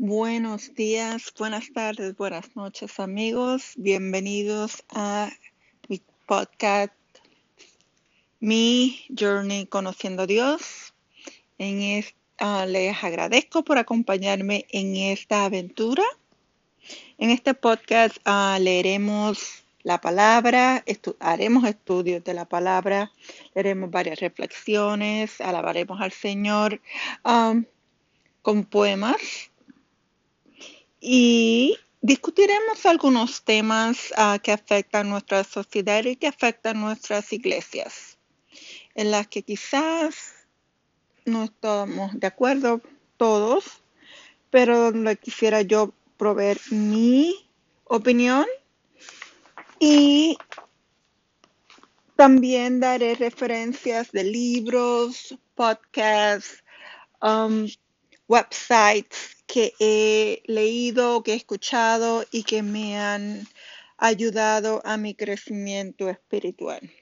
Buenos días, buenas tardes, buenas noches amigos. Bienvenidos a mi podcast, Mi Journey Conociendo a Dios. En esta, les agradezco por acompañarme en esta aventura. En este podcast uh, leeremos la palabra, haremos estudios de la palabra, leeremos varias reflexiones, alabaremos al Señor um, con poemas y discutiremos algunos temas uh, que afectan nuestra sociedad y que afectan nuestras iglesias, en las que quizás no estamos de acuerdo todos, pero donde quisiera yo proveer mi opinión y también daré referencias de libros, podcasts, um, websites que he leído, que he escuchado y que me han ayudado a mi crecimiento espiritual.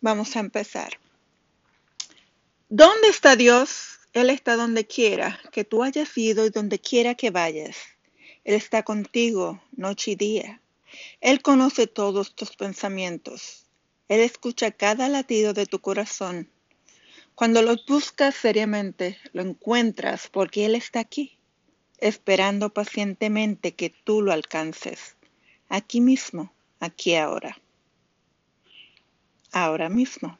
Vamos a empezar. ¿Dónde está Dios? Él está donde quiera que tú hayas ido y donde quiera que vayas. Él está contigo noche y día. Él conoce todos tus pensamientos. Él escucha cada latido de tu corazón. Cuando lo buscas seriamente, lo encuentras porque Él está aquí, esperando pacientemente que tú lo alcances. Aquí mismo, aquí ahora. Ahora mismo.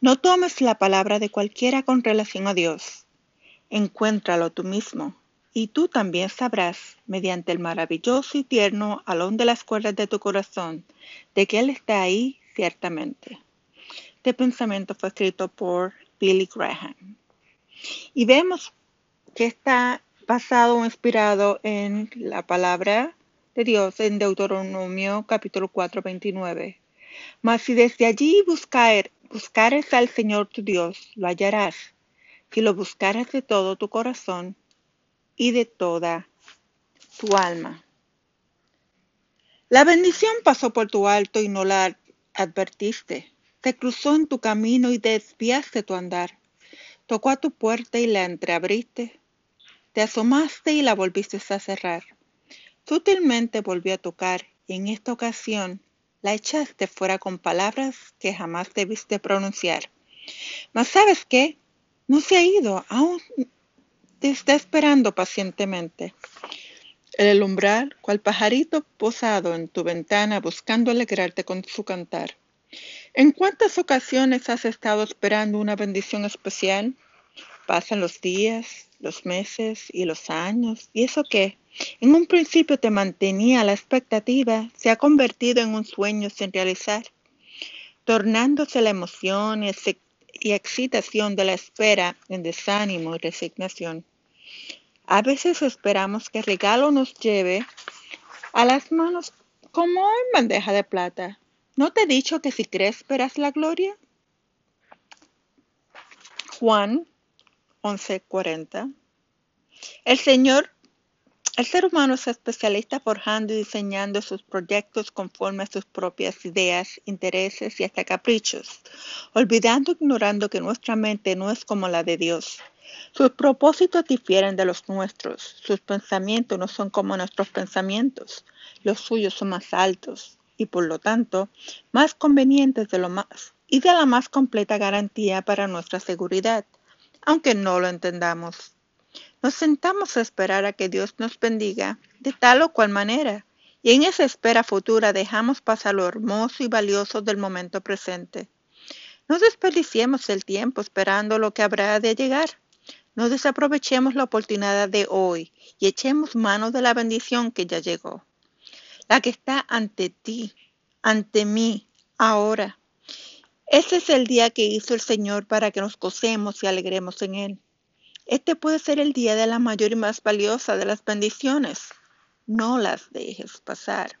No tomes la palabra de cualquiera con relación a Dios. Encuéntralo tú mismo y tú también sabrás, mediante el maravilloso y tierno alón de las cuerdas de tu corazón, de que Él está ahí ciertamente. Este pensamiento fue escrito por Billy Graham. Y vemos que está basado o inspirado en la palabra de Dios en Deuteronomio capítulo 4, 29. Mas si desde allí buscar, buscares al Señor tu Dios, lo hallarás. Si lo buscares de todo tu corazón y de toda tu alma. La bendición pasó por tu alto y no la advertiste. Te cruzó en tu camino y desviaste tu andar. Tocó a tu puerta y la entreabriste. Te asomaste y la volviste a cerrar. Sutilmente volvió a tocar y en esta ocasión la echaste fuera con palabras que jamás debiste pronunciar. Mas sabes qué? No se ha ido, aún te está esperando pacientemente. El umbral, cual pajarito posado en tu ventana buscando alegrarte con su cantar. ¿En cuántas ocasiones has estado esperando una bendición especial? Pasan los días, los meses y los años. ¿Y eso qué? En un principio te mantenía la expectativa, se ha convertido en un sueño sin realizar, tornándose la emoción y excitación de la espera en desánimo y resignación. A veces esperamos que el regalo nos lleve a las manos como en bandeja de plata. ¿No te he dicho que si crees verás la gloria? Juan 11:40. El Señor el ser humano es especialista forjando y diseñando sus proyectos conforme a sus propias ideas, intereses y hasta caprichos, olvidando e ignorando que nuestra mente no es como la de Dios. Sus propósitos difieren de los nuestros, sus pensamientos no son como nuestros pensamientos, los suyos son más altos y por lo tanto más convenientes de lo más y de la más completa garantía para nuestra seguridad, aunque no lo entendamos. Nos sentamos a esperar a que Dios nos bendiga de tal o cual manera, y en esa espera futura dejamos pasar lo hermoso y valioso del momento presente. No desperdiciemos el tiempo esperando lo que habrá de llegar. No desaprovechemos la oportunidad de hoy y echemos mano de la bendición que ya llegó. La que está ante ti, ante mí, ahora. Ese es el día que hizo el Señor para que nos gocemos y alegremos en Él. Este puede ser el día de la mayor y más valiosa de las bendiciones. No las dejes pasar.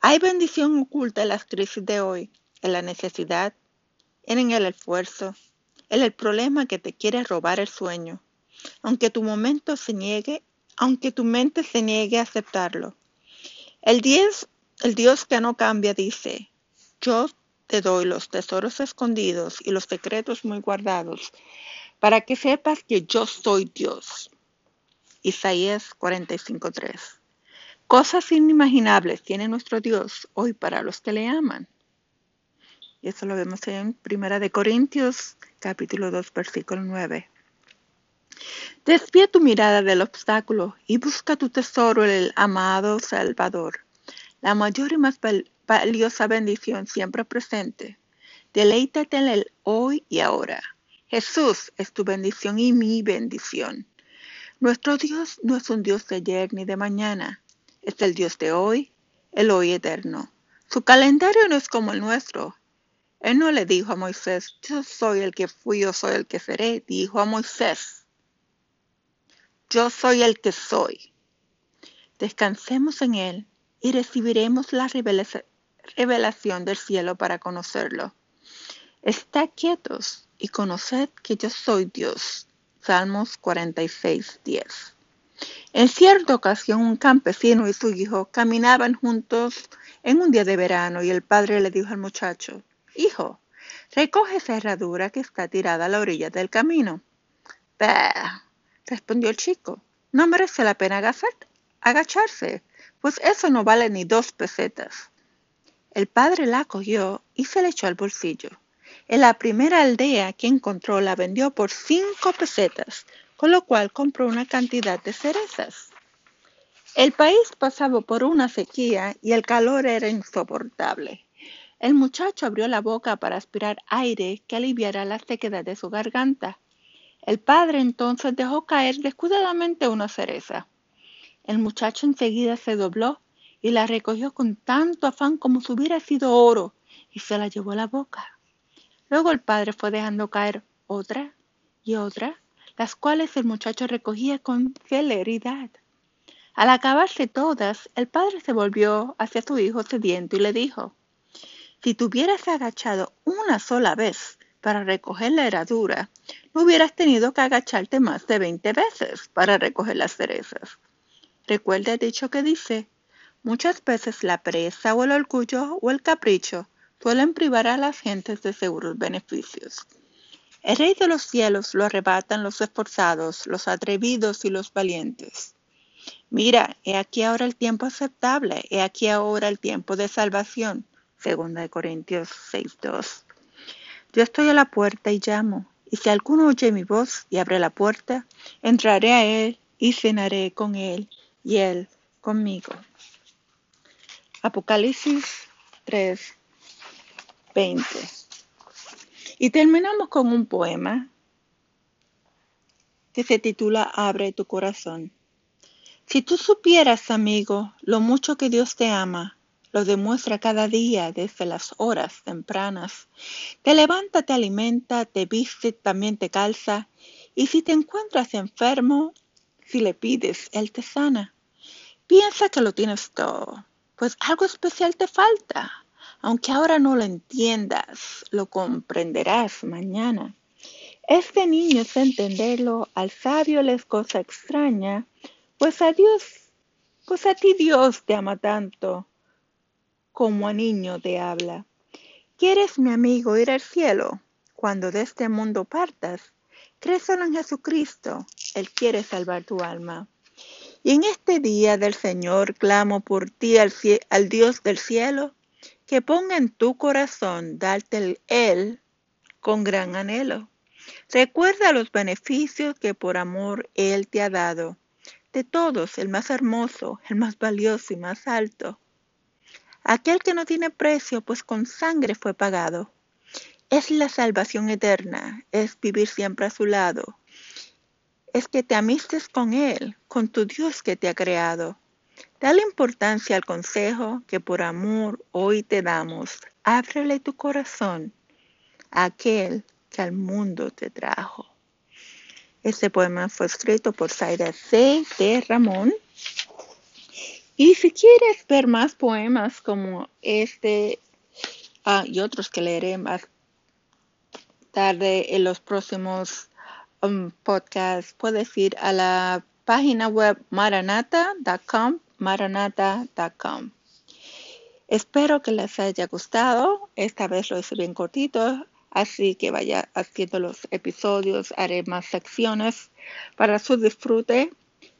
Hay bendición oculta en las crisis de hoy, en la necesidad, en el esfuerzo, en el problema que te quiere robar el sueño. Aunque tu momento se niegue, aunque tu mente se niegue a aceptarlo. El Dios, el Dios que no cambia dice, yo te doy los tesoros escondidos y los secretos muy guardados para que sepas que yo soy Dios. Isaías 45.3. Cosas inimaginables tiene nuestro Dios hoy para los que le aman. Y eso lo vemos en Primera de Corintios, capítulo 2, versículo 9. Desvía tu mirada del obstáculo y busca tu tesoro en el amado Salvador, la mayor y más valiosa bendición siempre presente. Deleítate en el hoy y ahora. Jesús es tu bendición y mi bendición. Nuestro Dios no es un Dios de ayer ni de mañana, es el Dios de hoy, el hoy eterno. Su calendario no es como el nuestro. Él no le dijo a Moisés, yo soy el que fui, yo soy el que seré. Dijo a Moisés, yo soy el que soy. Descansemos en Él y recibiremos la revelación del cielo para conocerlo. Estad quietos y conoced que yo soy Dios. Salmos 46, 10. En cierta ocasión un campesino y su hijo caminaban juntos en un día de verano y el padre le dijo al muchacho, Hijo, recoge esa herradura que está tirada a la orilla del camino. Bah, respondió el chico. No merece la pena agacharse, pues eso no vale ni dos pesetas. El padre la cogió y se la echó al bolsillo. En la primera aldea que encontró la vendió por cinco pesetas, con lo cual compró una cantidad de cerezas. El país pasaba por una sequía y el calor era insoportable. El muchacho abrió la boca para aspirar aire que aliviara la sequedad de su garganta. El padre entonces dejó caer descuidadamente una cereza. El muchacho enseguida se dobló y la recogió con tanto afán como si hubiera sido oro y se la llevó a la boca. Luego el padre fue dejando caer otra y otra, las cuales el muchacho recogía con celeridad. Al acabarse todas, el padre se volvió hacia su hijo sediento y le dijo, si te hubieras agachado una sola vez para recoger la herradura, no hubieras tenido que agacharte más de veinte veces para recoger las cerezas. Recuerda el dicho que dice, muchas veces la presa o el orgullo o el capricho suelen privar a las gentes de seguros beneficios. El rey de los cielos lo arrebatan los esforzados, los atrevidos y los valientes. Mira, he aquí ahora el tiempo aceptable, he aquí ahora el tiempo de salvación. Segunda de Corintios 6.2. Yo estoy a la puerta y llamo. Y si alguno oye mi voz y abre la puerta, entraré a él y cenaré con él y él conmigo. Apocalipsis 3, 20. Y terminamos con un poema que se titula Abre tu corazón. Si tú supieras, amigo, lo mucho que Dios te ama, lo demuestra cada día desde las horas tempranas. Te levanta, te alimenta, te viste, también te calza. Y si te encuentras enfermo, si le pides, Él te sana. Piensa que lo tienes todo, pues algo especial te falta. Aunque ahora no lo entiendas, lo comprenderás mañana. Este niño es entenderlo, al sabio le es cosa extraña, pues a Dios, pues a ti Dios te ama tanto como a niño te habla. ¿Quieres, mi amigo, ir al cielo? Cuando de este mundo partas, solo en Jesucristo. Él quiere salvar tu alma. Y en este día del Señor clamo por ti al, Dios del cielo, que ponga en tu corazón darte Él con gran anhelo. Recuerda los beneficios que por amor Él te ha dado. De todos, el más hermoso, el más valioso y más alto aquel que no tiene precio, pues con sangre fue pagado. Es la salvación eterna, es vivir siempre a su lado. Es que te amistes con Él, con tu Dios que te ha creado. Dale importancia al consejo que por amor hoy te damos. Ábrele tu corazón a aquel que al mundo te trajo. Este poema fue escrito por Zaira C. de Ramón y si quieres ver más poemas como este ah, y otros que leeré más tarde en los próximos um, podcasts, puedes ir a la página web maranata.com, maranata.com. Espero que les haya gustado. Esta vez lo hice bien cortito, así que vaya haciendo los episodios, haré más secciones para su disfrute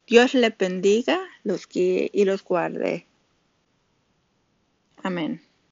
Dios les bendiga, los guíe y los guarde. Amén.